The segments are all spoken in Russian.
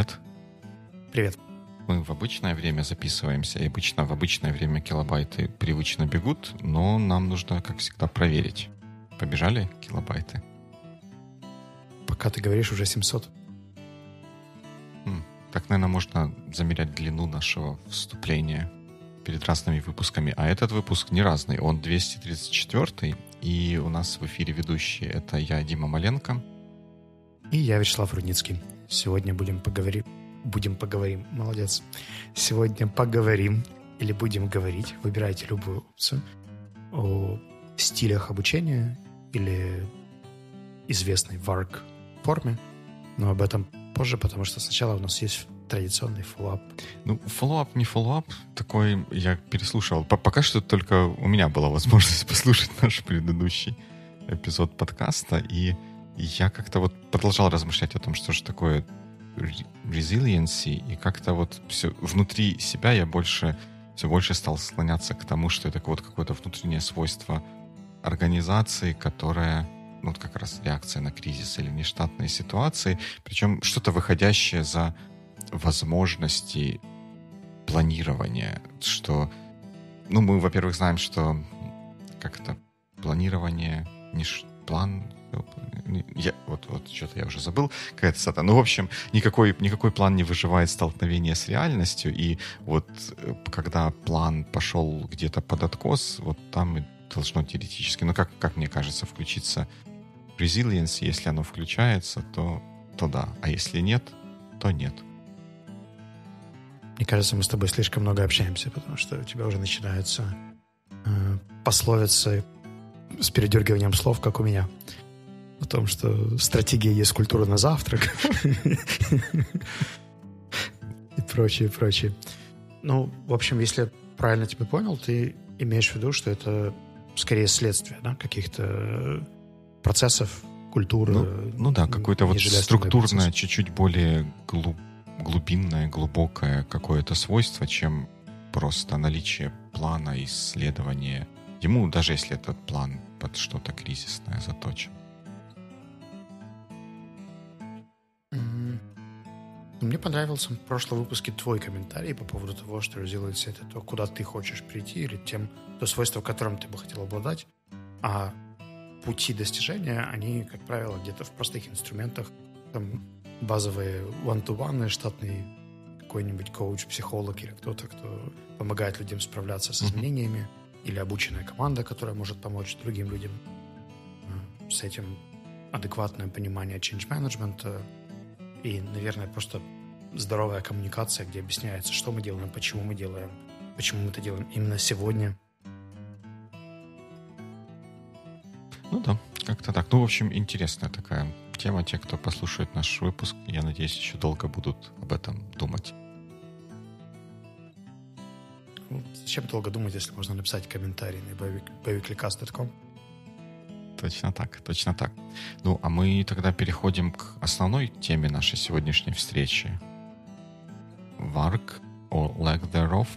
Привет. Привет. Мы в обычное время записываемся, и обычно в обычное время килобайты привычно бегут, но нам нужно, как всегда, проверить. Побежали килобайты? Пока ты говоришь, уже 700. Хм, так, наверное, можно замерять длину нашего вступления перед разными выпусками. А этот выпуск не разный, он 234 и у нас в эфире ведущие это я, Дима Маленко. И я, Вячеслав Рудницкий. Сегодня будем поговорить... Будем поговорим. Молодец. Сегодня поговорим или будем говорить, выбирайте любую опцию, о стилях обучения или известной VARK форме. Но об этом позже, потому что сначала у нас есть традиционный follow-up. Ну, follow-up, не follow-up, такой я переслушал. Пока что только у меня была возможность послушать наш предыдущий эпизод подкаста, и я как-то вот продолжал размышлять о том, что же такое resiliency, и как-то вот все внутри себя я больше, все больше стал склоняться к тому, что это вот какое-то внутреннее свойство организации, которая ну, вот как раз реакция на кризис или нештатные ситуации, причем что-то выходящее за возможности планирования, что, ну, мы, во-первых, знаем, что как это планирование, не план, я, вот, вот что-то я уже забыл, какая-то цитата. Ну, в общем, никакой, никакой план не выживает столкновение с реальностью, и вот э, когда план пошел где-то под откос, вот там и должно теоретически, ну, как, как мне кажется, включиться resilience, если оно включается, то, то да, а если нет, то нет. Мне кажется, мы с тобой слишком много общаемся, потому что у тебя уже начинаются э, пословицы с передергиванием слов, как у меня. О том, что стратегия есть культура на завтрак. И прочее, прочее. Ну, в общем, если я правильно тебя понял, ты имеешь в виду, что это скорее следствие да, каких-то процессов, культуры. Ну, ну да, какое-то вот структурное, чуть-чуть более глубокое глубинное, глубокое какое-то свойство, чем просто наличие плана, исследования. Ему, даже если этот план под что-то кризисное заточен. Мне понравился в прошлом выпуске твой комментарий по поводу того, что resilience — это то, куда ты хочешь прийти, или тем, то свойство, которым ты бы хотел обладать. А пути достижения, они, как правило, где-то в простых инструментах, там, базовые one-to-one, штатный какой-нибудь коуч, психолог или кто-то, кто помогает людям справляться с изменениями, mm-hmm. или обученная команда, которая может помочь другим людям э, с этим адекватное понимание change management и, наверное, просто здоровая коммуникация, где объясняется, что мы делаем, почему мы делаем, почему мы это делаем именно сегодня. Ну да, как-то так. Ну, в общем, интересная такая тема. Те, кто послушает наш выпуск, я надеюсь, еще долго будут об этом думать. Зачем долго думать, если можно написать комментарий на boviklicast.com? Точно так, точно так. Ну, а мы тогда переходим к основной теме нашей сегодняшней встречи. Work or lack thereof.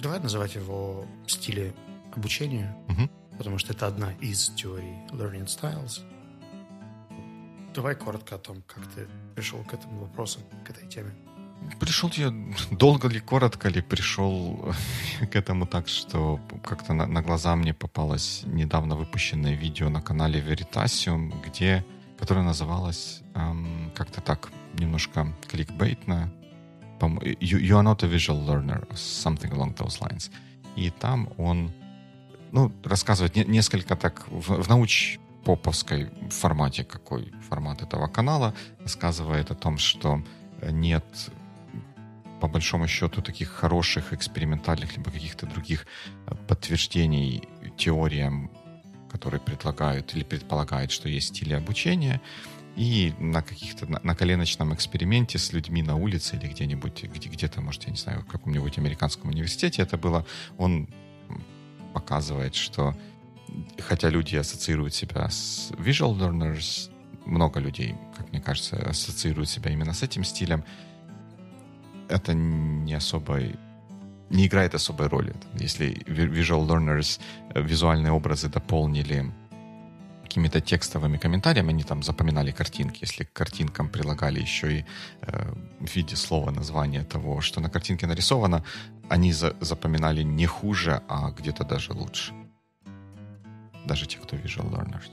Давай называть его в стиле обучения, угу. потому что это одна из теорий learning styles — Давай коротко о том, как ты пришел к этому вопросу, к этой теме. Пришел я долго ли, коротко ли, пришел к этому так, что как-то на, на глаза мне попалось недавно выпущенное видео на канале Veritasium, где, которое называлось эм, как-то так, немножко кликбейтно, you, you are not a visual learner, something along those lines. И там он ну, рассказывает не, несколько так в, в науч поповской формате, какой формат этого канала, рассказывает о том, что нет по большому счету таких хороших экспериментальных либо каких-то других э, подтверждений теориям, которые предлагают или предполагают, что есть стили обучения, и на каких-то на, на коленочном эксперименте с людьми на улице или где-нибудь где, где-то, может, я не знаю, в каком-нибудь американском университете это было, он показывает, что хотя люди ассоциируют себя с visual learners, много людей, как мне кажется, ассоциируют себя именно с этим стилем, это не особо не играет особой роли. Если visual learners, э, визуальные образы дополнили какими-то текстовыми комментариями, они там запоминали картинки. Если к картинкам прилагали еще и э, в виде слова название того, что на картинке нарисовано, они за запоминали не хуже, а где-то даже лучше. Даже те, кто visual learners.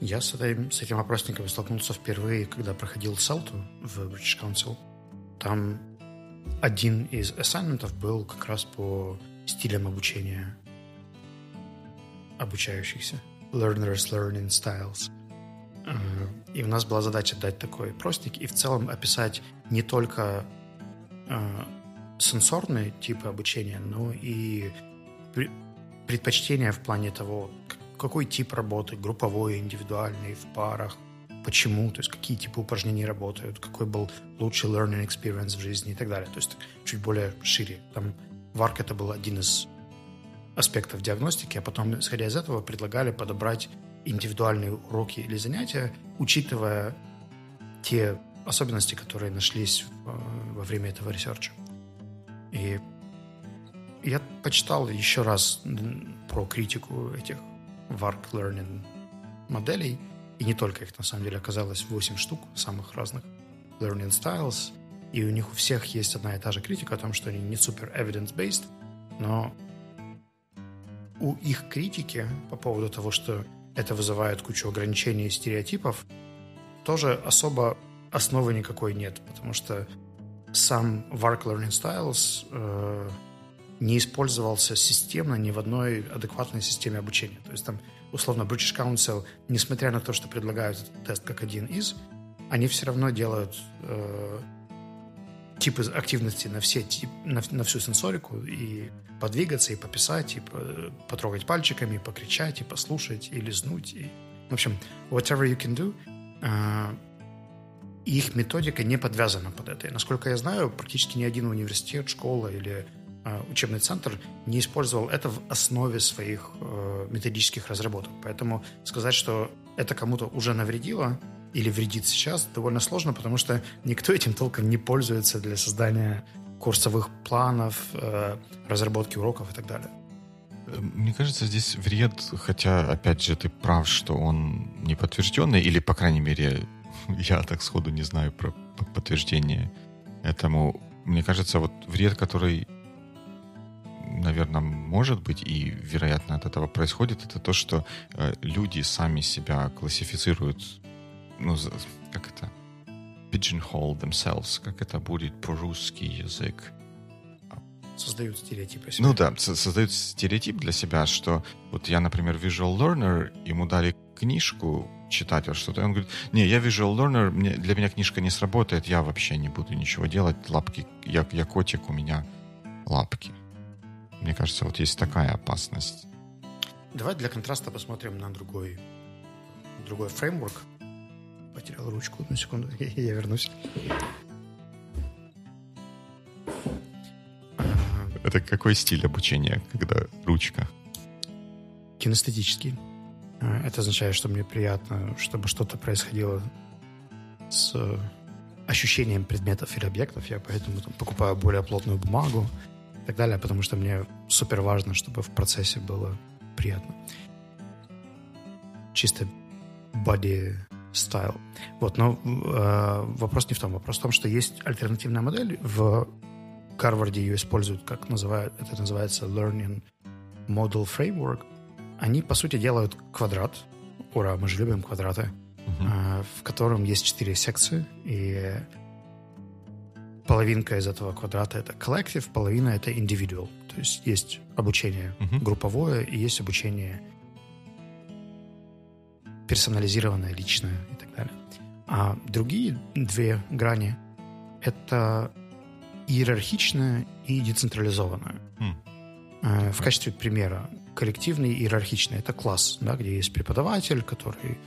Я с, этой, с этим опросником столкнулся впервые, когда проходил Селту в British Council. Там один из ассайнментов был как раз по стилям обучения обучающихся. Learners Learning Styles. Э, и у нас была задача дать такой простик и в целом описать не только э, сенсорные типы обучения, но и предпочтения в плане того, какой тип работы, групповой, индивидуальный, в парах, почему, то есть какие типы упражнений работают, какой был лучший learning experience в жизни и так далее. То есть чуть более шире. Там VARK это был один из аспектов диагностики, а потом, исходя из этого, предлагали подобрать индивидуальные уроки или занятия, учитывая те особенности, которые нашлись во время этого research а. И я почитал еще раз про критику этих VARK Learning моделей, и не только их, на самом деле, оказалось 8 штук самых разных learning styles, и у них у всех есть одна и та же критика о том, что они не супер evidence-based, но у их критики по поводу того, что это вызывает кучу ограничений и стереотипов, тоже особо основы никакой нет, потому что сам Vark Learning Styles э, не использовался системно ни в одной адекватной системе обучения. То есть там, условно, British Council, несмотря на то, что предлагают этот тест как один из, они все равно делают э, типы активности на, все, тип, на, на всю сенсорику, и подвигаться, и пописать, и потрогать пальчиками, и покричать, и послушать, и лизнуть. И... В общем, whatever you can do, э, их методика не подвязана под это. И, насколько я знаю, практически ни один университет, школа или учебный центр не использовал это в основе своих э, методических разработок. Поэтому сказать, что это кому-то уже навредило, или вредит сейчас, довольно сложно, потому что никто этим толком не пользуется для создания курсовых планов, э, разработки уроков и так далее. Мне кажется, здесь вред, хотя, опять же, ты прав, что он не подтвержденный, или, по крайней мере, я так сходу не знаю про подтверждение этому. Мне кажется, вот вред, который, наверное, может быть и, вероятно, от этого происходит, это то, что э, люди сами себя классифицируют ну, как это, pigeonhole themselves, как это будет по-русски язык. Создают стереотип. Ну да, создают стереотип для себя, что вот я, например, visual learner, ему дали книжку читать вот что-то, и он говорит, не, я visual learner, мне, для меня книжка не сработает, я вообще не буду ничего делать, лапки, я, я котик, у меня лапки. Мне кажется, вот есть такая опасность. Давай для контраста посмотрим на другой, другой фреймворк, Потерял ручку. Одну секунду, я вернусь. Это какой стиль обучения, когда ручка? Кинестетический. А, это означает, что мне приятно, чтобы что-то происходило с ощущением предметов или объектов. Я поэтому там, покупаю более плотную бумагу и так далее, потому что мне супер важно, чтобы в процессе было приятно. Чисто body style. Вот, но э, вопрос не в том. Вопрос в том, что есть альтернативная модель. В Гарварде ее используют, как называют, это называется Learning Model Framework. Они, по сути, делают квадрат. Ура, мы же любим квадраты. Uh-huh. Э, в котором есть четыре секции. И половинка из этого квадрата это collective, половина это individual. То есть есть обучение uh-huh. групповое и есть обучение персонализированное, личное и так далее. А другие две грани — это иерархичное и децентрализованное. Mm. В качестве примера коллективный иерархичный — это класс, да, где есть преподаватель, который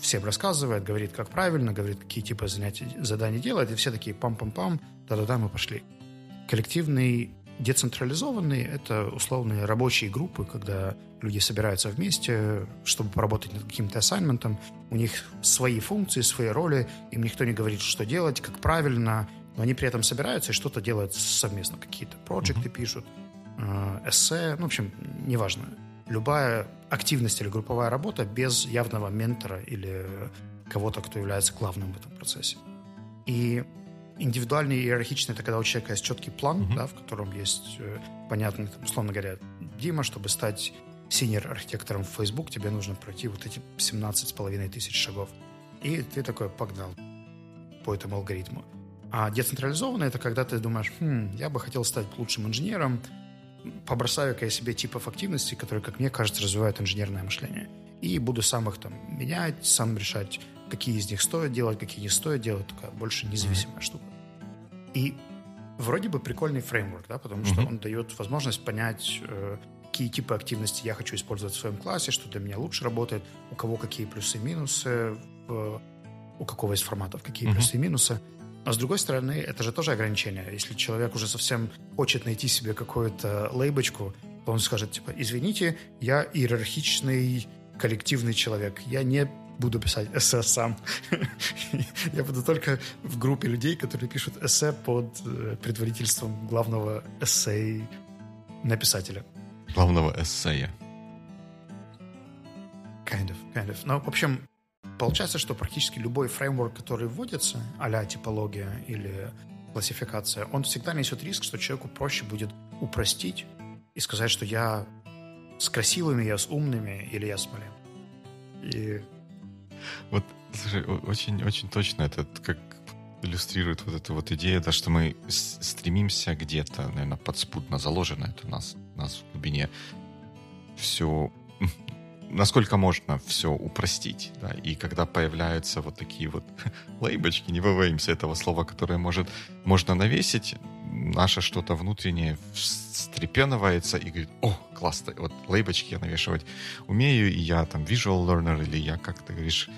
всем рассказывает, говорит, как правильно, говорит, какие типы занятий, заданий делает, и все такие пам-пам-пам, да-да-да, мы пошли. Коллективный Децентрализованные — это условные рабочие группы, когда люди собираются вместе, чтобы поработать над каким-то ассайнментом. У них свои функции, свои роли, им никто не говорит, что делать, как правильно, но они при этом собираются и что-то делают совместно. Какие-то проекты mm-hmm. пишут, э, эссе, ну, в общем, неважно. Любая активность или групповая работа без явного ментора или кого-то, кто является главным в этом процессе. И индивидуальный и иерархичный — это когда у человека есть четкий план, mm-hmm. да, в котором есть э, понятно, там, условно говоря, Дима, чтобы стать синер-архитектором в Facebook, тебе нужно пройти вот эти 17 с половиной тысяч шагов. И ты такой погнал по этому алгоритму. А децентрализованно это когда ты думаешь, хм, я бы хотел стать лучшим инженером, побросаю-ка я себе типов активностей, которые, как мне кажется, развивают инженерное мышление. И буду сам их там менять, сам решать, какие из них стоит делать, какие не стоит делать. Такая больше независимая штука. И вроде бы прикольный фреймворк, да, потому что mm-hmm. он дает возможность понять, э, какие типы активности я хочу использовать в своем классе, что для меня лучше работает, у кого какие плюсы и минусы, в, у какого из форматов какие mm-hmm. плюсы и минусы. А с другой стороны, это же тоже ограничение. Если человек уже совсем хочет найти себе какую-то лейбочку, то он скажет, типа, извините, я иерархичный коллективный человек. Я не буду писать эссе сам. Я буду только в группе людей, которые пишут эссе под э, предварительством главного эссе написателя. Главного эссея. Kind of, kind of. Но, в общем, Получается, что практически любой фреймворк, который вводится, а типология или классификация, он всегда несет риск, что человеку проще будет упростить и сказать, что я с красивыми, я с умными или я с малым. И... Вот, слушай, очень, очень точно это как иллюстрирует вот эту вот идею, да, что мы стремимся где-то, наверное, подспудно заложено это у нас, у нас в глубине все насколько можно все упростить. Да? И когда появляются вот такие вот лейбочки, не побоимся этого слова, которое может, можно навесить, наше что-то внутреннее встрепенывается и говорит, о, классно, вот лейбочки я навешивать умею, и я там visual learner, или я, как ты говоришь,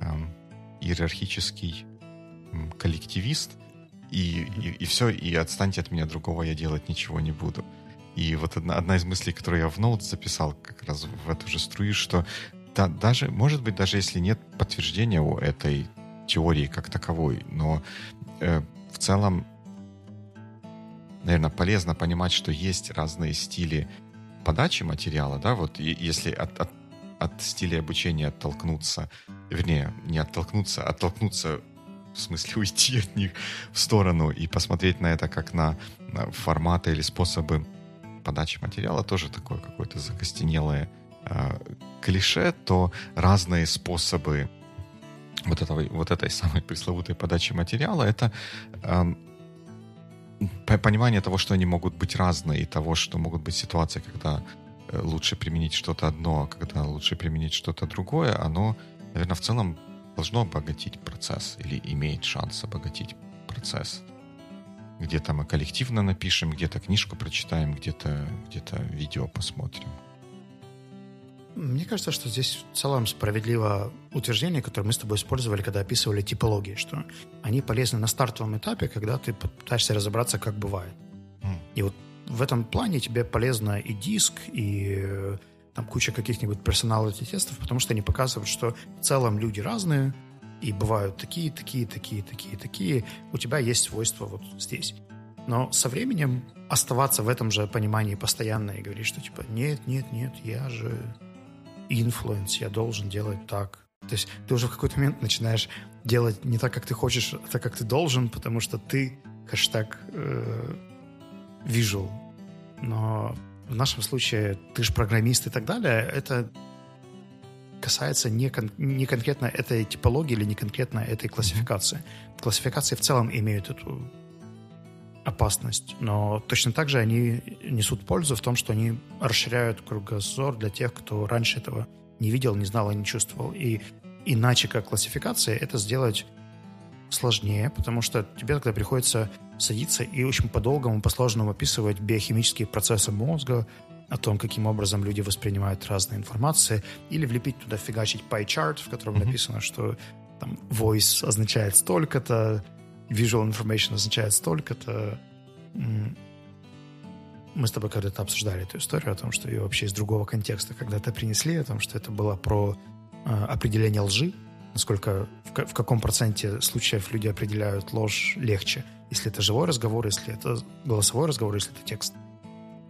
эм, иерархический эм, коллективист, и, и, и все, и отстаньте от меня, другого я делать ничего не буду. И вот одна, одна из мыслей, которую я в ноут записал как раз в эту же струю, что да, даже, может быть, даже если нет подтверждения у этой теории как таковой, но э, в целом, наверное, полезно понимать, что есть разные стили подачи материала, да, вот и, если от, от, от стиля обучения оттолкнуться, вернее, не оттолкнуться, а оттолкнуться в смысле уйти от них в сторону и посмотреть на это как на, на форматы или способы подачи материала тоже такое какое-то закостенелое э, клише, то разные способы вот, этого, вот этой самой пресловутой подачи материала это э, понимание того, что они могут быть разные, и того, что могут быть ситуации, когда э, лучше применить что-то одно, а когда лучше применить что-то другое, оно, наверное, в целом должно обогатить процесс или имеет шанс обогатить процесс. Где-то мы коллективно напишем, где-то книжку прочитаем, где-то где видео посмотрим. Мне кажется, что здесь в целом справедливо утверждение, которое мы с тобой использовали, когда описывали типологии, что они полезны на стартовом этапе, когда ты пытаешься разобраться, как бывает. Mm. И вот в этом плане тебе полезно и диск, и э, там куча каких-нибудь персоналити тестов, потому что они показывают, что в целом люди разные, и бывают такие, такие, такие, такие, такие, у тебя есть свойства вот здесь. Но со временем оставаться в этом же понимании постоянно и говорить, что типа нет, нет, нет, я же influence, я должен делать так. То есть ты уже в какой-то момент начинаешь делать не так, как ты хочешь, а так, как ты должен, потому что ты хэштег э, visual. Но в нашем случае ты же программист и так далее, это касается не, кон, не конкретно этой типологии или не конкретно этой классификации. Классификации в целом имеют эту опасность, но точно так же они несут пользу в том, что они расширяют кругозор для тех, кто раньше этого не видел, не знал и не чувствовал. И иначе как классификация это сделать сложнее, потому что тебе тогда приходится садиться и очень по-долгому, по-сложному описывать биохимические процессы мозга, о том, каким образом люди воспринимают разные информации, или влепить туда фигачить pie chart, в котором mm-hmm. написано, что там voice означает столько-то, visual information означает столько-то. Мы с тобой когда-то обсуждали эту историю о том, что ее вообще из другого контекста когда-то принесли, о том, что это было про э, определение лжи, насколько в, в каком проценте случаев люди определяют ложь легче, если это живой разговор, если это голосовой разговор, если это текст.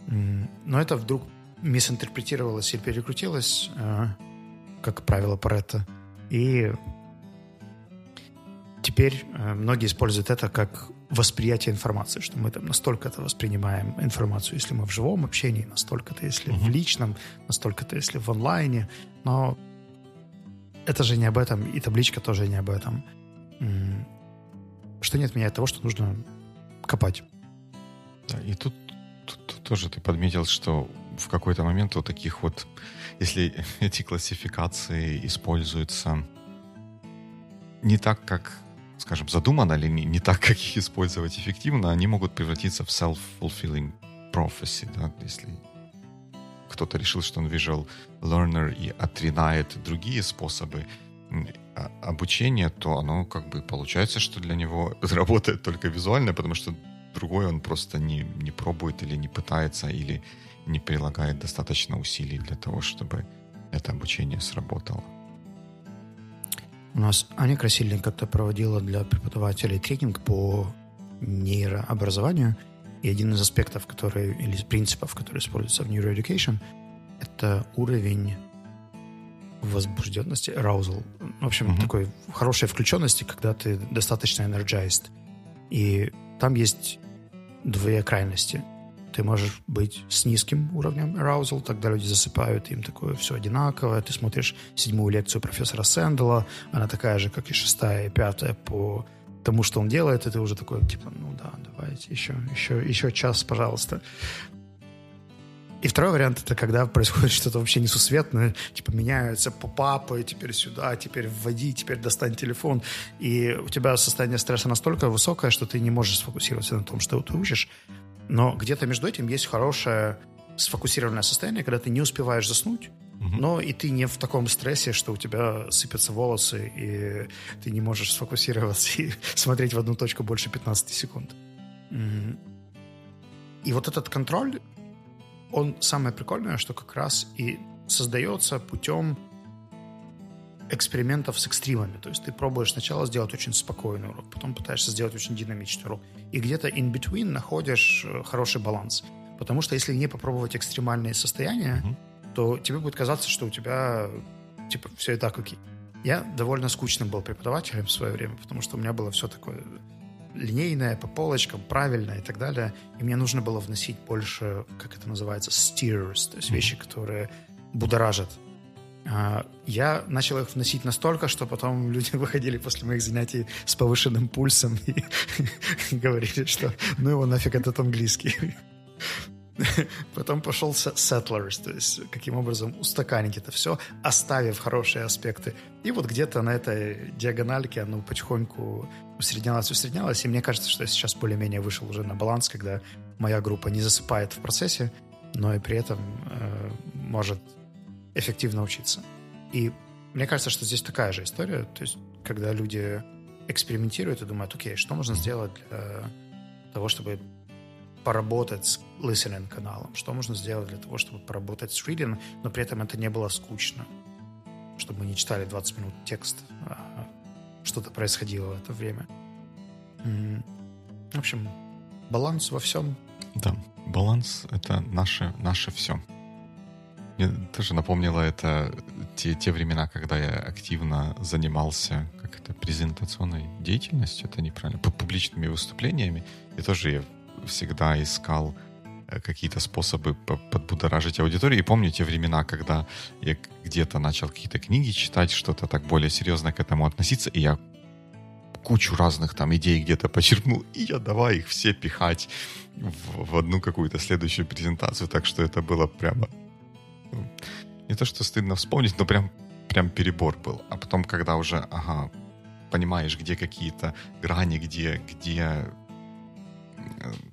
Но это вдруг мисинтерпретировалось или перекрутилось, э, как правило, Паретта. И теперь э, многие используют это как восприятие информации, что мы там настолько это воспринимаем информацию, если мы в живом общении, настолько-то, если mm-hmm. в личном, настолько-то, если в онлайне. Но это же не об этом, и табличка тоже не об этом. Что не отменяет того, что нужно копать. Да, и тут тоже ты подметил, что в какой-то момент вот таких вот, если эти классификации используются не так, как скажем, задумано, или не, не так, как их использовать эффективно, они могут превратиться в self-fulfilling prophecy, да, если кто-то решил, что он visual learner и отринает другие способы а, обучения, то оно как бы получается, что для него работает только визуально, потому что другой он просто не, не пробует или не пытается, или не прилагает достаточно усилий для того, чтобы это обучение сработало. У нас Аня Красильник как-то проводила для преподавателей тренинг по нейрообразованию, и один из аспектов, который, или принципов, которые используются в neuroeducation, это уровень возбужденности, arousal. В общем, mm-hmm. такой хорошей включенности, когда ты достаточно energized. И там есть две крайности ты можешь быть с низким уровнем arousal, тогда люди засыпают, им такое все одинаковое. Ты смотришь седьмую лекцию профессора Сэндала, она такая же, как и шестая и пятая по тому, что он делает, и ты уже такой, типа, ну да, давайте еще, еще, еще час, пожалуйста. И второй вариант это когда происходит что-то вообще несусветное, типа меняются попапы, теперь сюда, теперь вводи, теперь достань телефон, и у тебя состояние стресса настолько высокое, что ты не можешь сфокусироваться на том, что ты учишь, но где-то между этим есть хорошее сфокусированное состояние, когда ты не успеваешь заснуть, угу. но и ты не в таком стрессе, что у тебя сыпятся волосы, и ты не можешь сфокусироваться и смотреть в одну точку больше 15 секунд. И вот этот контроль, он самое прикольное, что как раз и создается путем экспериментов с экстримами. То есть ты пробуешь сначала сделать очень спокойный урок, потом пытаешься сделать очень динамичный урок. И где-то in between находишь э, хороший баланс. Потому что если не попробовать экстремальные состояния, mm-hmm. то тебе будет казаться, что у тебя типа все и так окей. Я довольно скучным был преподавателем в свое время, потому что у меня было все такое линейное, по полочкам, правильное и так далее. И мне нужно было вносить больше, как это называется, steers, то есть mm-hmm. вещи, которые будоражат а, я начал их вносить настолько, что потом люди выходили после моих занятий с повышенным пульсом и говорили, что ну его нафиг этот английский. Потом пошел Settlers, то есть каким образом устаканить это все, оставив хорошие аспекты. И вот где-то на этой диагональке оно потихоньку усреднялось, усреднялось. И мне кажется, что я сейчас более-менее вышел уже на баланс, когда моя группа не засыпает в процессе, но и при этом э, может эффективно учиться. И мне кажется, что здесь такая же история, то есть когда люди экспериментируют и думают, окей, что можно сделать для того, чтобы поработать с listening каналом, что можно сделать для того, чтобы поработать с reading, но при этом это не было скучно, чтобы мы не читали 20 минут текст, а что-то происходило в это время. В общем, баланс во всем. Да, баланс — это наше, наше все. Мне тоже напомнило это те, те времена, когда я активно занимался как это, презентационной деятельностью, это неправильно, публичными выступлениями. И тоже я всегда искал э, какие-то способы подбудоражить аудиторию. И помню те времена, когда я где-то начал какие-то книги читать, что-то так более серьезно к этому относиться, и я кучу разных там идей где-то почерпнул, и я давай их все пихать в, в одну какую-то следующую презентацию, так что это было прямо не то, что стыдно вспомнить, но прям, прям перебор был. А потом, когда уже, ага, понимаешь, где какие-то грани, где, где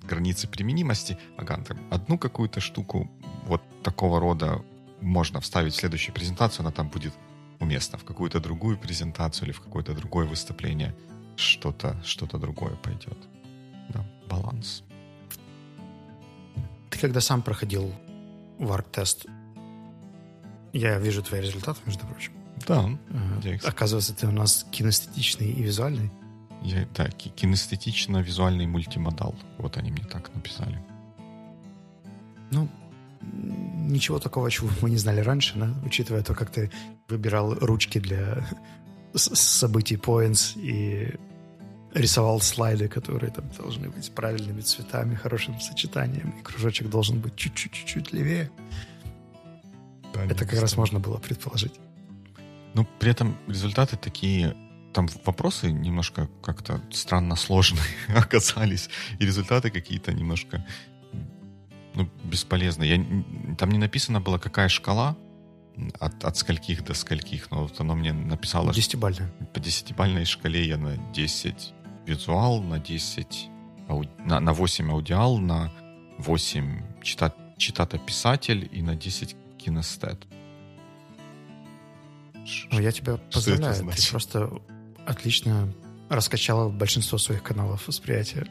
границы применимости, ага, там одну какую-то штуку вот такого рода можно вставить в следующую презентацию, она там будет уместна. В какую-то другую презентацию или в какое-то другое выступление что-то что другое пойдет. Да, баланс. Ты когда сам проходил варк-тест, я вижу твои результаты, между прочим. Да. Ага. Оказывается, ты у нас кинестетичный и визуальный. Я, да, кинестетично-визуальный мультимодал. Вот они мне так написали. Ну, ничего такого, чего мы не знали раньше, да? учитывая то, как ты выбирал ручки для событий Points и рисовал слайды, которые там должны быть правильными цветами, хорошим сочетанием, и кружочек должен быть чуть-чуть левее. Да, Это как раз можно было предположить. Ну, при этом результаты такие там вопросы немножко как-то странно сложные оказались, и результаты какие-то немножко ну, бесполезные. Я, там не написано было, какая шкала, от, от скольких до скольких, но вот оно мне написало... Десятибальная. По десятибальной шкале я на 10 визуал, на 10... На, на 8 аудиал, на 8 читат, читата-писатель и на 10 кинестет. Ну, я тебя поздравляю. Ты просто отлично раскачала большинство своих каналов восприятия,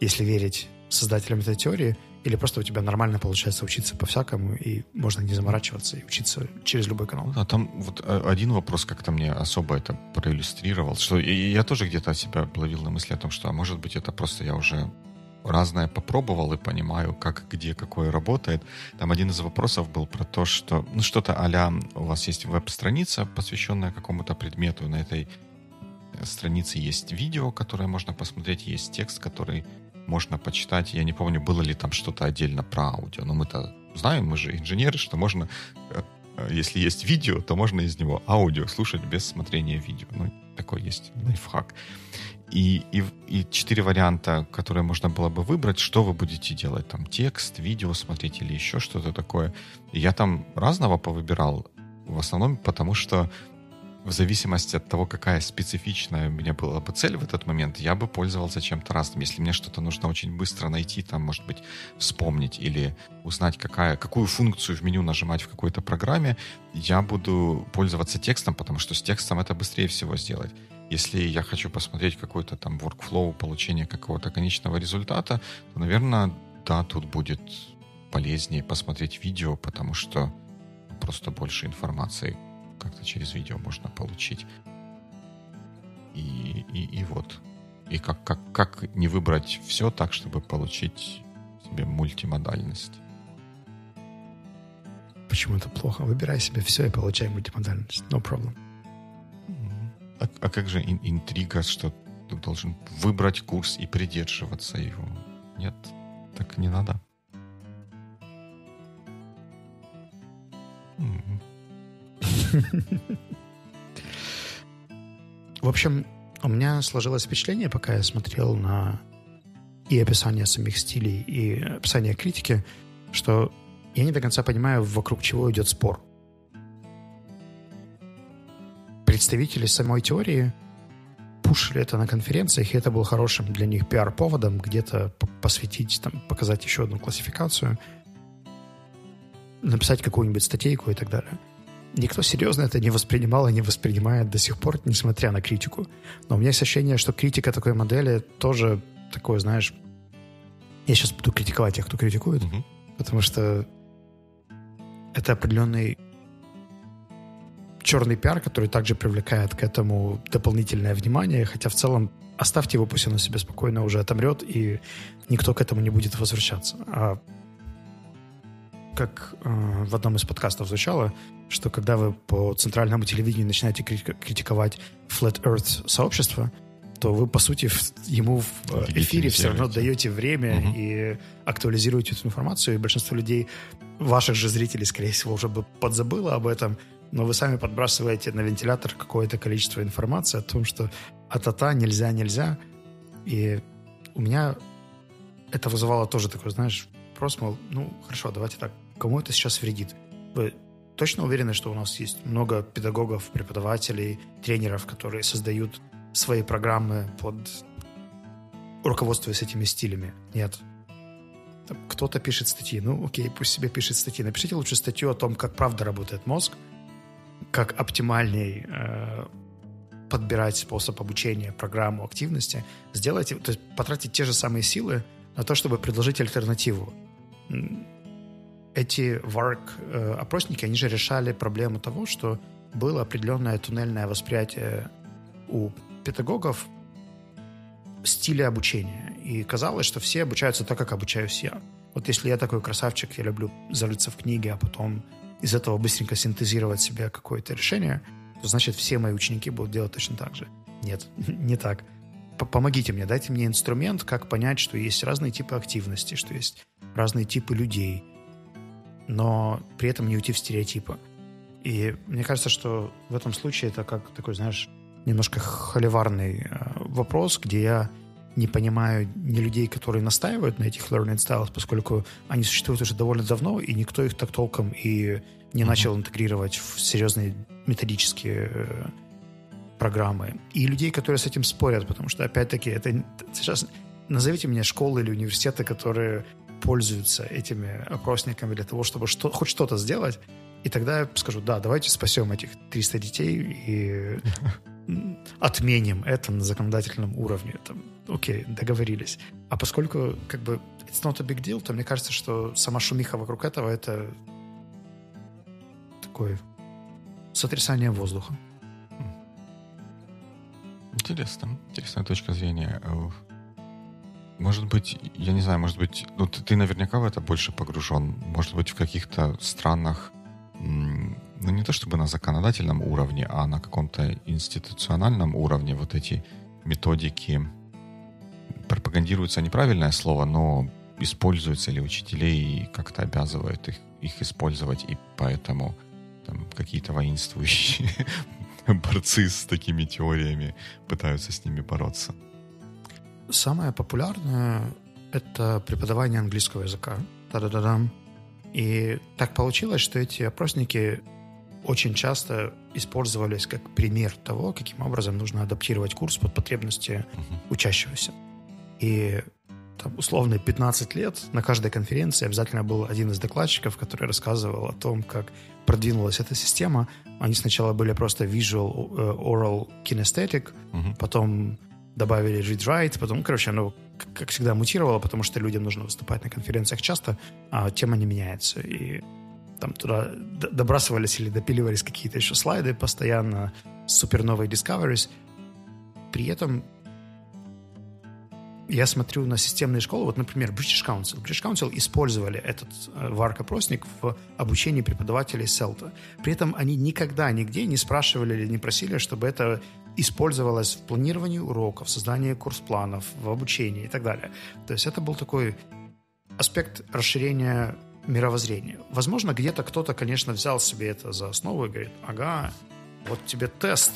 если верить создателям этой теории, или просто у тебя нормально получается учиться по-всякому, и можно не заморачиваться и учиться через любой канал. А там вот э, один вопрос как-то мне особо это проиллюстрировал, что я тоже где-то себя ловил на мысли о том, что, а может быть, это просто я уже разное попробовал и понимаю, как, где, какое работает. Там один из вопросов был про то, что, ну, что-то а у вас есть веб-страница, посвященная какому-то предмету. На этой странице есть видео, которое можно посмотреть, есть текст, который можно почитать. Я не помню, было ли там что-то отдельно про аудио, но мы-то знаем, мы же инженеры, что можно, э, э, если есть видео, то можно из него аудио слушать без смотрения видео. Ну, такой есть лайфхак. И, и, и четыре варианта, которые можно было бы выбрать, что вы будете делать, там текст, видео смотреть или еще что-то такое. Я там разного повыбирал, в основном потому что в зависимости от того, какая специфичная у меня была бы цель в этот момент, я бы пользовался чем-то разным. Если мне что-то нужно очень быстро найти, там, может быть, вспомнить или узнать, какая, какую функцию в меню нажимать в какой-то программе, я буду пользоваться текстом, потому что с текстом это быстрее всего сделать. Если я хочу посмотреть какой-то там workflow получения какого-то конечного результата, то, наверное, да, тут будет полезнее посмотреть видео, потому что просто больше информации как-то через видео можно получить. И, и, и вот. И как, как, как не выбрать все так, чтобы получить себе мультимодальность? Почему это плохо? Выбирай себе все и получай мультимодальность. No problem. А, а как же ин интрига, что ты должен выбрать курс и придерживаться его? Нет, так не надо. В общем, у меня сложилось впечатление, пока я смотрел на и описание самих стилей, и описание критики, что я не до конца понимаю, вокруг чего идет спор. Представители самой теории пушили это на конференциях, и это был хорошим для них пиар-поводом где-то посвятить, там, показать еще одну классификацию, написать какую-нибудь статейку и так далее никто серьезно это не воспринимал и не воспринимает до сих пор, несмотря на критику. Но у меня есть ощущение, что критика такой модели тоже такое, знаешь... Я сейчас буду критиковать тех, кто критикует, угу. потому что это определенный черный пиар, который также привлекает к этому дополнительное внимание, хотя в целом оставьте его, пусть оно себе спокойно уже отомрет, и никто к этому не будет возвращаться. А как э, в одном из подкастов звучало, что когда вы по центральному телевидению начинаете критиковать Flat Earth сообщество, то вы, по сути, ему в э, эфире все равно даете время угу. и актуализируете эту информацию, и большинство людей, ваших же зрителей, скорее всего, уже бы подзабыло об этом, но вы сами подбрасываете на вентилятор какое-то количество информации о том, что а-та-та, нельзя, нельзя. И у меня это вызывало тоже такой, знаешь, вопрос, мол, ну, хорошо, давайте так, кому это сейчас вредит? Вы точно уверены, что у нас есть много педагогов, преподавателей, тренеров, которые создают свои программы под руководствуясь этими стилями? Нет. Кто-то пишет статьи. Ну, окей, пусть себе пишет статьи. Напишите лучше статью о том, как правда работает мозг, как оптимальней э, подбирать способ обучения, программу активности. Сделайте, то есть потратить те же самые силы на то, чтобы предложить альтернативу эти VARC-опросники, э, они же решали проблему того, что было определенное туннельное восприятие у педагогов стиля обучения. И казалось, что все обучаются так, как обучаюсь я. Вот если я такой красавчик, я люблю зарыться в книге, а потом из этого быстренько синтезировать себе какое-то решение, то значит все мои ученики будут делать точно так же. Нет, не так. Помогите мне, дайте мне инструмент, как понять, что есть разные типы активности, что есть разные типы людей, но при этом не уйти в стереотипы. И мне кажется, что в этом случае это как такой, знаешь, немножко холиварный э, вопрос, где я не понимаю ни людей, которые настаивают на этих learning styles, поскольку они существуют уже довольно давно, и никто их так толком и не mm-hmm. начал интегрировать в серьезные методические э, программы. И людей, которые с этим спорят, потому что, опять-таки, это сейчас... Назовите мне школы или университеты, которые пользуются этими опросниками для того, чтобы что, хоть что-то сделать, и тогда я скажу, да, давайте спасем этих 300 детей и отменим это на законодательном уровне. Там, окей, договорились. А поскольку как бы it's not a big deal, то мне кажется, что сама шумиха вокруг этого это такое сотрясание воздуха. Интересно. Интересная точка зрения. Может быть, я не знаю, может быть, ну ты, ты наверняка в это больше погружен. Может быть, в каких-то странах ну не то чтобы на законодательном уровне, а на каком-то институциональном уровне вот эти методики пропагандируются неправильное слово, но используются ли учителей и как-то обязывают их, их использовать, и поэтому там, какие-то воинствующие борцы с такими теориями пытаются с ними бороться. Самое популярное — это преподавание английского языка. Та-да-да-дам. И так получилось, что эти опросники очень часто использовались как пример того, каким образом нужно адаптировать курс под потребности uh-huh. учащегося. И там, условно 15 лет на каждой конференции обязательно был один из докладчиков, который рассказывал о том, как продвинулась эта система. Они сначала были просто visual, э, oral, kinesthetic, uh-huh. потом добавили read-write, потом, короче, оно, как всегда, мутировало, потому что людям нужно выступать на конференциях часто, а тема не меняется. И там туда добрасывались или допиливались какие-то еще слайды постоянно, суперновые discoveries. При этом я смотрю на системные школы, вот, например, British Council. British Council использовали этот э, VARC-опросник в обучении преподавателей селта. При этом они никогда нигде не спрашивали или не просили, чтобы это использовалось в планировании уроков, создании курс-планов, в обучении и так далее. То есть это был такой аспект расширения мировоззрения. Возможно, где-то кто-то, конечно, взял себе это за основу и говорит, ага, вот тебе тест,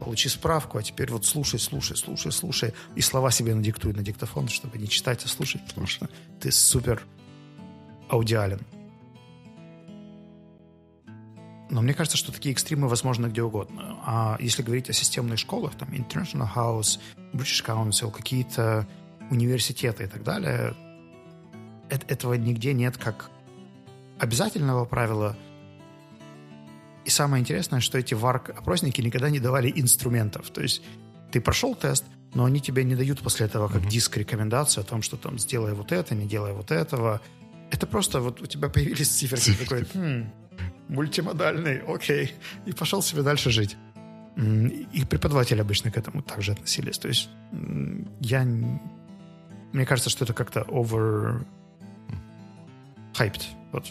получи справку, а теперь вот слушай, слушай, слушай, слушай, и слова себе надиктуй на диктофон, чтобы не читать, а слушать, потому что ты супер аудиален. Но мне кажется, что такие экстримы возможны где угодно. А если говорить о системных школах, там International House, British Council, какие-то университеты и так далее, этого нигде нет как обязательного правила. И самое интересное, что эти VARC-опросники никогда не давали инструментов. То есть ты прошел тест, но они тебе не дают после этого как mm-hmm. диск рекомендацию о том, что там сделай вот это, не делай вот этого. Это просто вот у тебя появились циферки, такой, хм, мультимодальный, окей, и пошел себе дальше жить. И преподаватели обычно к этому также относились. То есть я... Мне кажется, что это как-то over hyped. Вот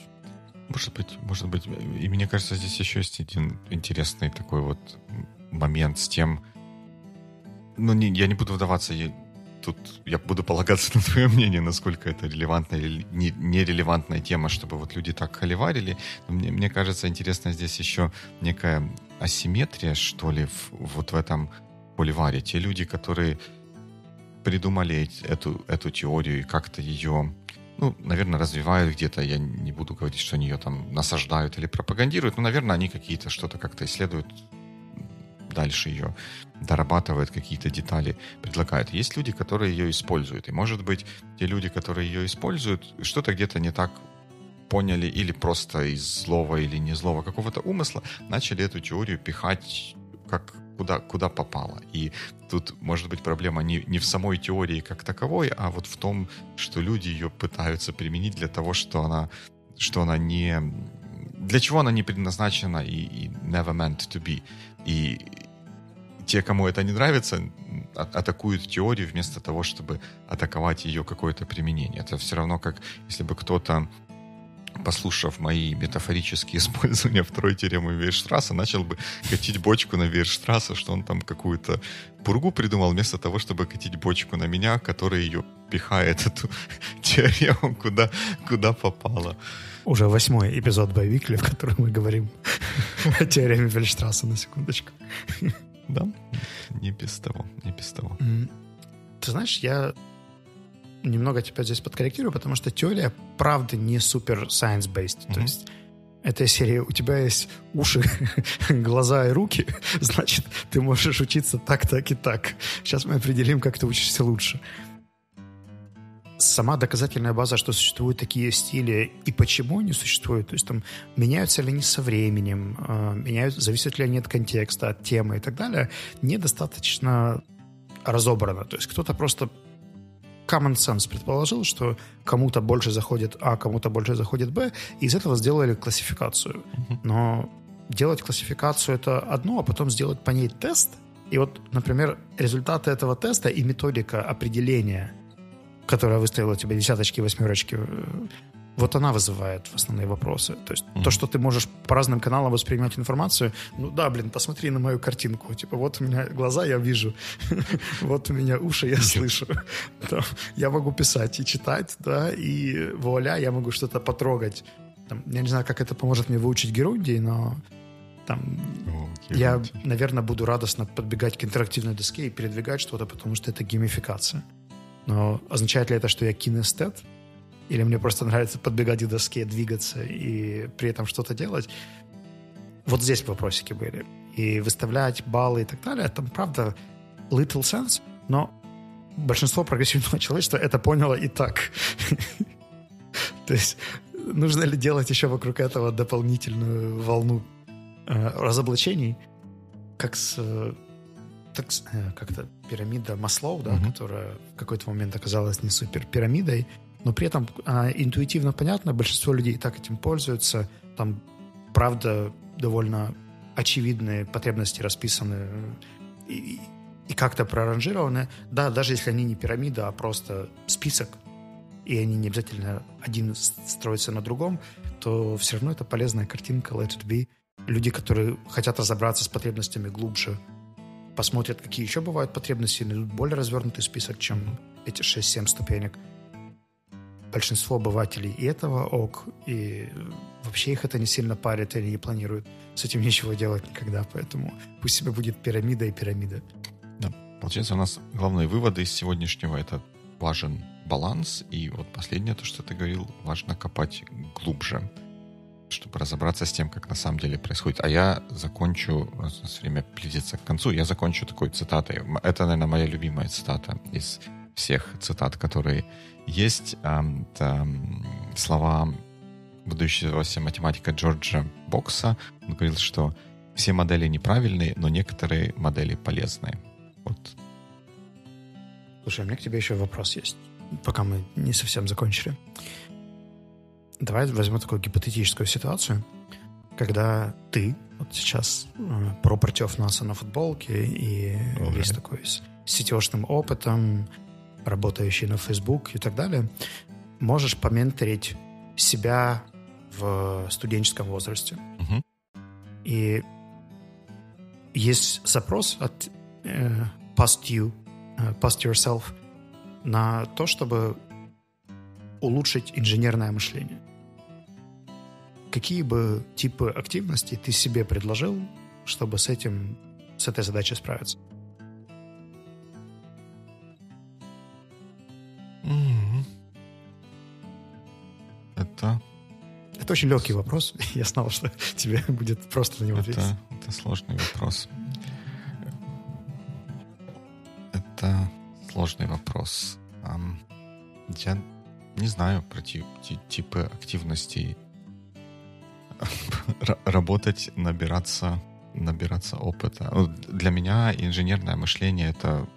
может быть, может быть. И мне кажется, здесь еще есть один интересный такой вот момент с тем... Ну, не, я не буду вдаваться, тут я буду полагаться на твое мнение, насколько это релевантная или не, нерелевантная тема, чтобы вот люди так холиварили. Но мне, мне кажется, интересно здесь еще некая асимметрия, что ли, в, вот в этом холиваре. Те люди, которые придумали эту, эту теорию и как-то ее ну, наверное, развивают где-то, я не буду говорить, что они ее там насаждают или пропагандируют, но, наверное, они какие-то что-то как-то исследуют, дальше ее дорабатывают, какие-то детали предлагают. Есть люди, которые ее используют, и, может быть, те люди, которые ее используют, что-то где-то не так поняли или просто из злого или не злого какого-то умысла начали эту теорию пихать как куда, куда попало. И тут может быть проблема не, не в самой теории как таковой, а вот в том, что люди ее пытаются применить для того, что она, что она не... Для чего она не предназначена и, и never meant to be. И те, кому это не нравится, атакуют теорию вместо того, чтобы атаковать ее какое-то применение. Это все равно как если бы кто-то послушав мои метафорические использования второй теоремы Вейерштрасса, начал бы катить бочку на Вейерштрасса, что он там какую-то пургу придумал, вместо того, чтобы катить бочку на меня, который ее пихает, эту теорему, куда, куда попало. Уже восьмой эпизод Байвикли, в котором мы говорим о теореме Вейерштрасса, на секундочку. Да, не без того, не без того. Ты знаешь, я немного тебя здесь подкорректирую, потому что теория, правда, не супер science-based. Mm-hmm. То есть эта серия «У тебя есть уши, глаза и руки», значит, ты можешь учиться так, так и так. Сейчас мы определим, как ты учишься лучше. Сама доказательная база, что существуют такие стили и почему они существуют, то есть там меняются ли они со временем, э, меняют, зависят ли они от контекста, от темы и так далее, недостаточно разобрано. То есть кто-то просто common sense предположил, что кому-то больше заходит А, кому-то больше заходит Б, и из этого сделали классификацию. Но делать классификацию это одно, а потом сделать по ней тест. И вот, например, результаты этого теста и методика определения, которая выставила тебе десяточки, восьмерочки, э, вот она вызывает основные вопросы. То есть mm-hmm. то, что ты можешь по разным каналам воспринимать информацию, ну да, блин, посмотри на мою картинку. Типа вот у меня глаза, я вижу. вот у меня уши, я слышу. я могу писать и читать, да, и вуаля, я могу что-то потрогать. Там, я не знаю, как это поможет мне выучить Герундий, но там я, наверное, буду радостно подбегать к интерактивной доске и передвигать что-то, потому что это геймификация. Но означает ли это, что я кинестет? или мне просто нравится подбегать к доске, двигаться и при этом что-то делать. Вот здесь вопросики были. И выставлять баллы и так далее, там, правда, little sense, но большинство прогрессивного человечества это поняло и так. То есть нужно ли делать еще вокруг этого дополнительную волну э, разоблачений, как с так, э, как-то пирамида Маслоу, да, которая в какой-то момент оказалась не супер пирамидой, но при этом она интуитивно понятна, большинство людей так этим пользуются, там, правда, довольно очевидные потребности расписаны и, и как-то проранжированы. Да, даже если они не пирамида, а просто список, и они не обязательно один строится на другом, то все равно это полезная картинка, let it be. Люди, которые хотят разобраться с потребностями глубже, посмотрят, какие еще бывают потребности, найдут более развернутый список, чем эти 6-7 ступенек – большинство обывателей и этого ок, и вообще их это не сильно парит или не планируют с этим ничего делать никогда, поэтому пусть себе будет пирамида и пирамида. Да. Получается, у нас главные выводы из сегодняшнего — это важен баланс, и вот последнее, то, что ты говорил, важно копать глубже, чтобы разобраться с тем, как на самом деле происходит. А я закончу, у нас время близится к концу, я закончу такой цитатой. Это, наверное, моя любимая цитата из всех цитат, которые есть это слова выдающегося математика Джорджа Бокса. Он говорил, что все модели неправильные, но некоторые модели полезные. Вот. Слушай, у меня к тебе еще вопрос есть, пока мы не совсем закончили. Давай возьмем такую гипотетическую ситуацию, когда ты вот сейчас э, пропортев НАСА на футболке и okay. весь такой с сетевочным опытом, работающий на Facebook и так далее, можешь поменторить себя в студенческом возрасте. Угу. И есть запрос от э, past you, э, past yourself на то, чтобы улучшить инженерное мышление. Какие бы типы активностей ты себе предложил, чтобы с этим, с этой задачей справиться? Это... Это очень легкий вопрос. Я знал, что тебе будет просто на него ответить. Это, это сложный вопрос. Это сложный вопрос. Я не знаю про типы активностей. Работать, набираться, набираться опыта. Для меня инженерное мышление это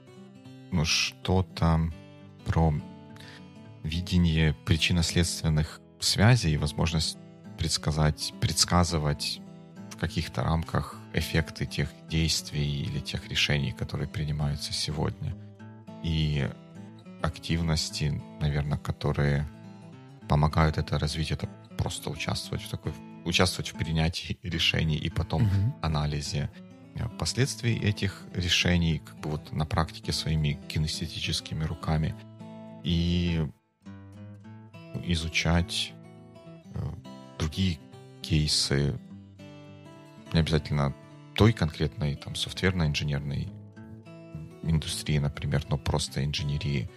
ну, что-то про видение причинно-следственных связей и возможность предсказать, предсказывать в каких-то рамках эффекты тех действий или тех решений, которые принимаются сегодня. И активности, наверное, которые помогают это развить, это просто участвовать в такой участвовать в принятии решений и потом угу. анализе э, последствий этих решений, как бы вот на практике своими кинестетическими руками и изучать э, другие кейсы, не обязательно той конкретной там софтверно-инженерной индустрии, например, но просто инженерии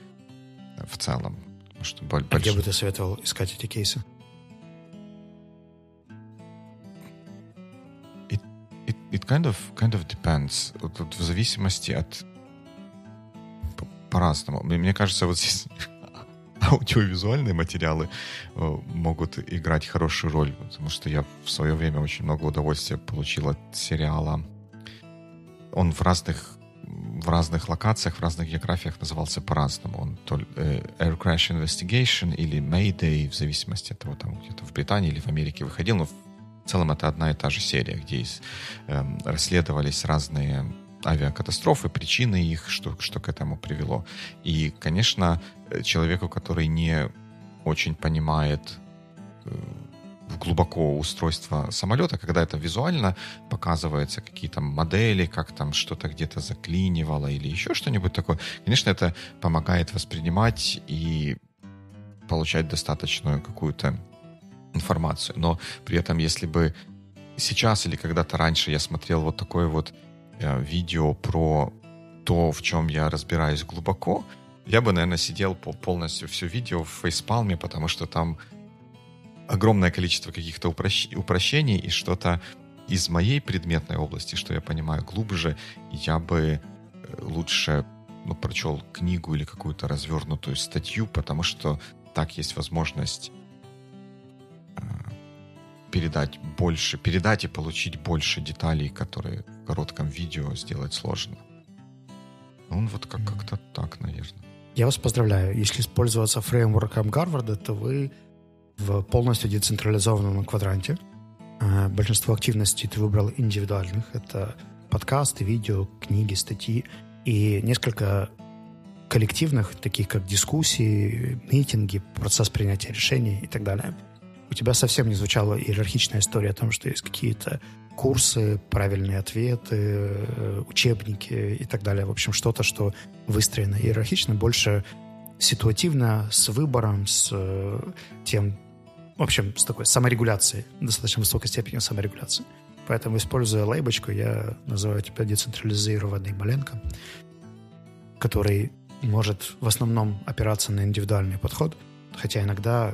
в целом. Что больш... А где бы ты советовал искать эти кейсы? Kind of, kind of depends. Тут в зависимости от по-разному. Мне кажется, вот здесь аудиовизуальные материалы э, могут играть хорошую роль, потому что я в свое время очень много удовольствия получил от сериала. Он в разных в разных локациях, в разных географиях назывался по-разному. Он то э, Air Crash Investigation или Mayday, в зависимости от того, там где-то в Британии или в Америке выходил, но в целом это одна и та же серия, где э, расследовались разные авиакатастрофы, причины их, что, что к этому привело. И, конечно, человеку, который не очень понимает э, глубоко устройство самолета, когда это визуально показывается, какие-то модели, как там что-то где-то заклинивало или еще что-нибудь такое, конечно, это помогает воспринимать и получать достаточную какую-то информацию. Но при этом, если бы сейчас или когда-то раньше я смотрел вот такое вот э, видео про то, в чем я разбираюсь глубоко, я бы, наверное, сидел полностью все видео в фейспалме, потому что там огромное количество каких-то упрощ... упрощений и что-то из моей предметной области, что я понимаю глубже, я бы э, лучше ну, прочел книгу или какую-то развернутую статью, потому что так есть возможность передать больше, передать и получить больше деталей, которые в коротком видео сделать сложно. Ну, вот как- как-то так, наверное. Я вас поздравляю. Если использоваться фреймворком Гарварда, то вы в полностью децентрализованном квадранте. Э, большинство активностей ты выбрал индивидуальных. Это подкасты, видео, книги, статьи и несколько коллективных, таких как дискуссии, митинги, процесс принятия решений и так далее. У тебя совсем не звучала иерархичная история о том, что есть какие-то курсы, правильные ответы, э, учебники и так далее. В общем, что-то, что выстроено иерархично, больше ситуативно, с выбором, с э, тем, в общем, с такой саморегуляцией, достаточно высокой степенью саморегуляции. Поэтому, используя лейбочку, я называю тебя децентрализированный Маленко, который может в основном опираться на индивидуальный подход, хотя иногда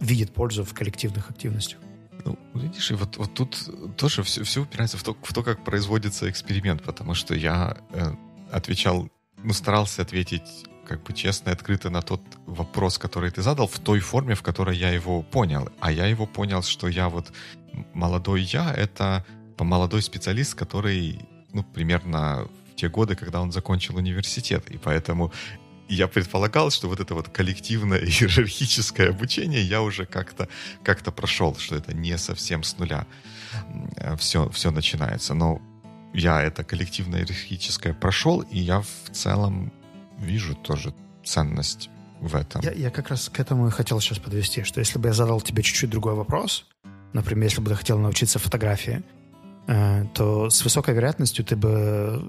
видит пользу в коллективных активностях. Ну, видишь, и вот, вот тут тоже все, все упирается в то, в то, как производится эксперимент, потому что я э, отвечал, ну, старался ответить как бы честно и открыто на тот вопрос, который ты задал, в той форме, в которой я его понял. А я его понял, что я вот молодой я, это молодой специалист, который, ну, примерно в те годы, когда он закончил университет. И поэтому я предполагал, что вот это вот коллективное иерархическое обучение я уже как-то как прошел, что это не совсем с нуля все, все начинается. Но я это коллективное иерархическое прошел, и я в целом вижу тоже ценность в этом. Я, я как раз к этому и хотел сейчас подвести, что если бы я задал тебе чуть-чуть другой вопрос, например, если бы ты хотел научиться фотографии, э, то с высокой вероятностью ты бы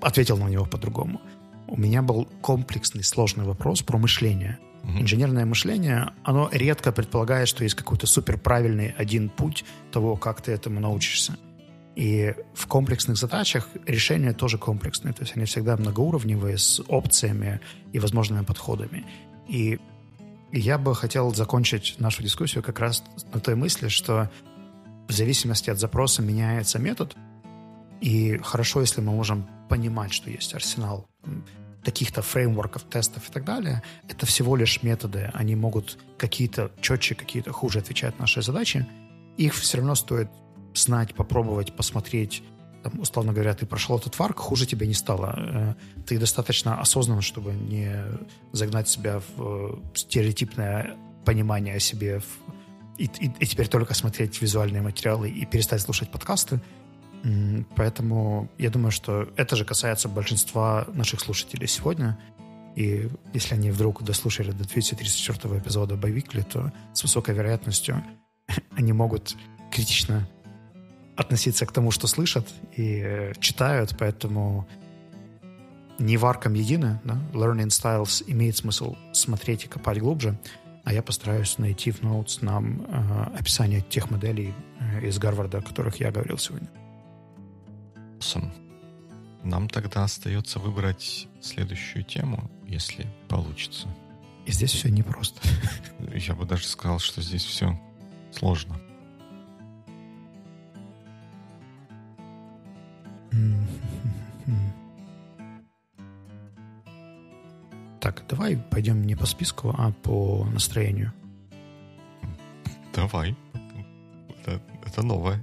ответил на него по-другому у меня был комплексный, сложный вопрос про мышление. Угу. Инженерное мышление, оно редко предполагает, что есть какой-то суперправильный один путь того, как ты этому научишься. И в комплексных задачах решения тоже комплексные, то есть они всегда многоуровневые, с опциями и возможными подходами. И я бы хотел закончить нашу дискуссию как раз на той мысли, что в зависимости от запроса меняется метод, и хорошо, если мы можем понимать, что есть арсенал таких-то фреймворков, тестов и так далее, это всего лишь методы. Они могут какие-то четче, какие-то хуже отвечать на наши задачи. Их все равно стоит знать, попробовать, посмотреть. Там, условно говоря, ты прошел этот варк, хуже тебе не стало. Э, ты достаточно осознан, чтобы не загнать себя в э, стереотипное понимание о себе, в и, и, и теперь только смотреть визуальные материалы и перестать слушать подкасты. Поэтому я думаю, что это же касается большинства наших слушателей сегодня. И если они вдруг дослушали до 234 эпизода Байвикли, то с высокой вероятностью они могут критично относиться к тому, что слышат и э, читают, поэтому не варкам едины, да? Learning Styles имеет смысл смотреть и копать глубже, а я постараюсь найти в Notes нам э, описание тех моделей э, из Гарварда, о которых я говорил сегодня. Awesome. Нам тогда остается выбрать следующую тему, если получится. И здесь все непросто. Я бы даже сказал, что здесь все сложно. Так, давай пойдем не по списку, а по настроению. Давай. Это, это новое.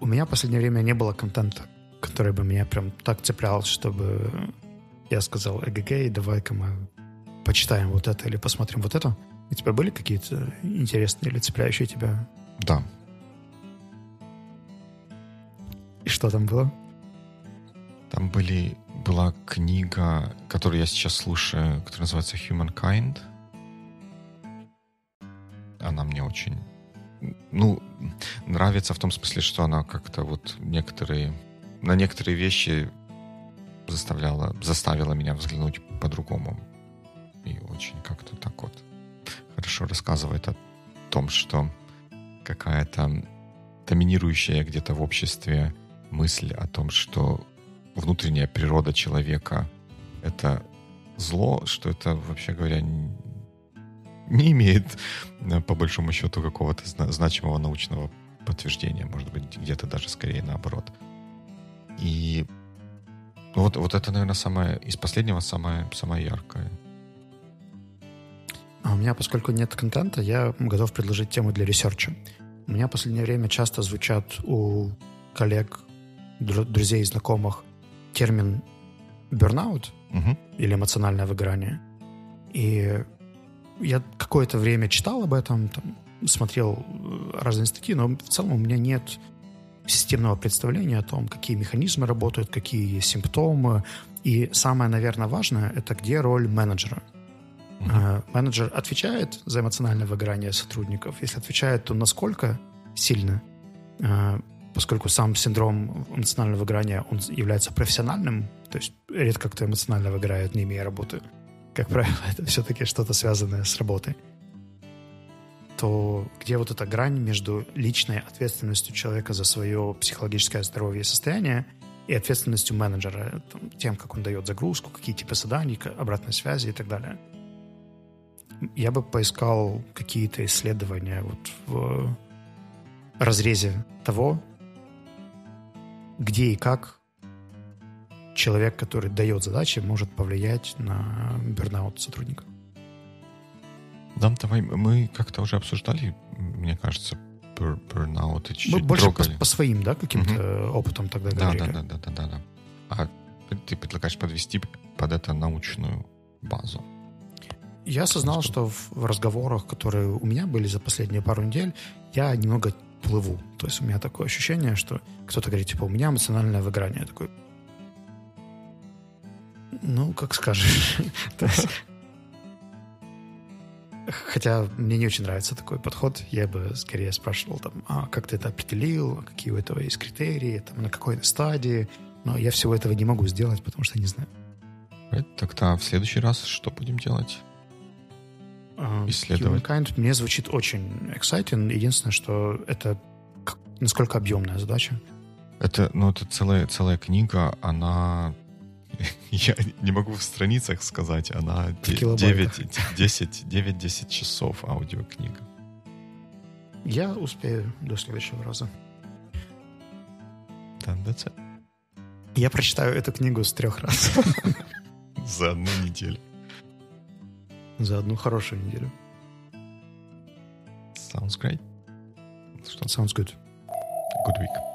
У меня в последнее время не было контента, который бы меня прям так цеплял, чтобы я сказал, эгегей, давай-ка мы почитаем вот это или посмотрим вот это. У тебя были какие-то интересные или цепляющие тебя? Да. И что там было? Там были была книга, которую я сейчас слушаю, которая называется Humankind. Она мне очень, ну, нравится в том смысле, что она как-то вот некоторые, на некоторые вещи заставляла, заставила меня взглянуть по-другому. И очень как-то так вот хорошо рассказывает о том, что какая-то доминирующая где-то в обществе мысль о том, что внутренняя природа человека — это зло, что это, вообще говоря, не имеет, э, по большому счету, какого-то значимого научного подтверждения. Может быть, где-то даже скорее наоборот. И вот, вот это, наверное, самое из последнего самое, самое яркое. А у меня, поскольку нет контента, я готов предложить тему для research а. У меня в последнее время часто звучат у коллег, друзей и знакомых термин burnout угу. или эмоциональное выгорание. И я какое-то время читал об этом, там, смотрел э, разные статьи, но в целом у меня нет системного представления о том, какие механизмы работают, какие симптомы. И самое, наверное, важное — это где роль менеджера. Uh-huh. Менеджер отвечает за эмоциональное выгорание сотрудников. Если отвечает, то насколько сильно? Э, поскольку сам синдром эмоционального выгорания, он является профессиональным, то есть редко кто эмоционально выгорает, не имея работы. Как правило, это все-таки что-то связанное с работой. То где вот эта грань между личной ответственностью человека за свое психологическое здоровье и состояние и ответственностью менеджера, тем, как он дает загрузку, какие типы заданий, обратной связи и так далее. Я бы поискал какие-то исследования вот в разрезе того, где и как человек, который дает задачи, может повлиять на бернаут сотрудника. Да, давай, мы как-то уже обсуждали, мне кажется, бернаут и чуть-чуть больше по, по своим, да, каким-то угу. опытом тогда да, говорили? Да, да, да, да, да. А ты предлагаешь подвести под это научную базу? Я осознал, что в разговорах, которые у меня были за последние пару недель, я немного плыву. То есть у меня такое ощущение, что кто-то говорит, типа, у меня эмоциональное выгорание. Я такой, ну, как скажешь. Хотя мне не очень нравится такой подход. Я бы скорее спрашивал, там, а как ты это определил, какие у этого есть критерии, там, на какой стадии. Но я всего этого не могу сделать, потому что не знаю. Тогда в следующий раз что будем делать? А, исследовать. Humankind мне звучит очень exciting. Единственное, что это насколько объемная задача. Это, ну, это целая, целая книга, она... Я не могу в страницах сказать, она 9-10 часов аудиокнига. Я успею до следующего раза. Да, that's it. Я прочитаю эту книгу с трех раз. За одну неделю. За одну хорошую неделю. Sounds great. Sounds good. Good week.